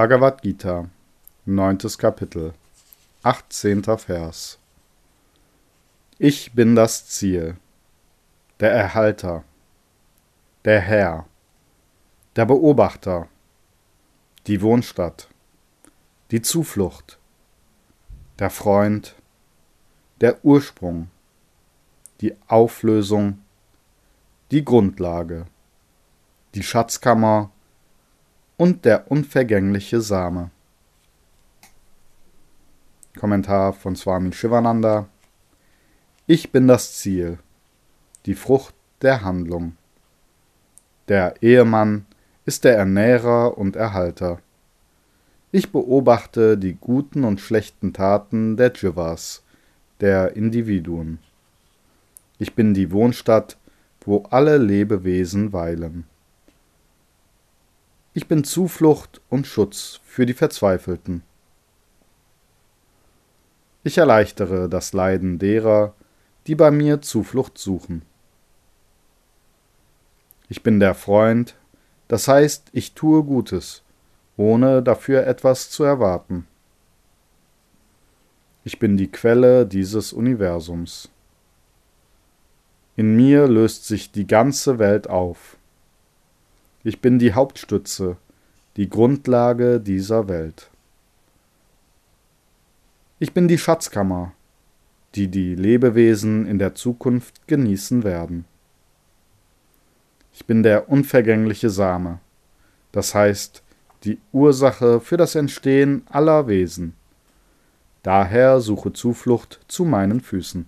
Bhagavad Gita, neuntes Kapitel, achtzehnter Vers. Ich bin das Ziel, der Erhalter, der Herr, der Beobachter, die Wohnstatt, die Zuflucht, der Freund, der Ursprung, die Auflösung, die Grundlage, die Schatzkammer und der unvergängliche Same. Kommentar von Swami Shivananda Ich bin das Ziel, die Frucht der Handlung. Der Ehemann ist der Ernährer und Erhalter. Ich beobachte die guten und schlechten Taten der Jivas, der Individuen. Ich bin die Wohnstadt, wo alle Lebewesen weilen. Ich bin Zuflucht und Schutz für die Verzweifelten. Ich erleichtere das Leiden derer, die bei mir Zuflucht suchen. Ich bin der Freund, das heißt, ich tue Gutes, ohne dafür etwas zu erwarten. Ich bin die Quelle dieses Universums. In mir löst sich die ganze Welt auf. Ich bin die Hauptstütze, die Grundlage dieser Welt. Ich bin die Schatzkammer, die die Lebewesen in der Zukunft genießen werden. Ich bin der unvergängliche Same, das heißt die Ursache für das Entstehen aller Wesen. Daher suche Zuflucht zu meinen Füßen.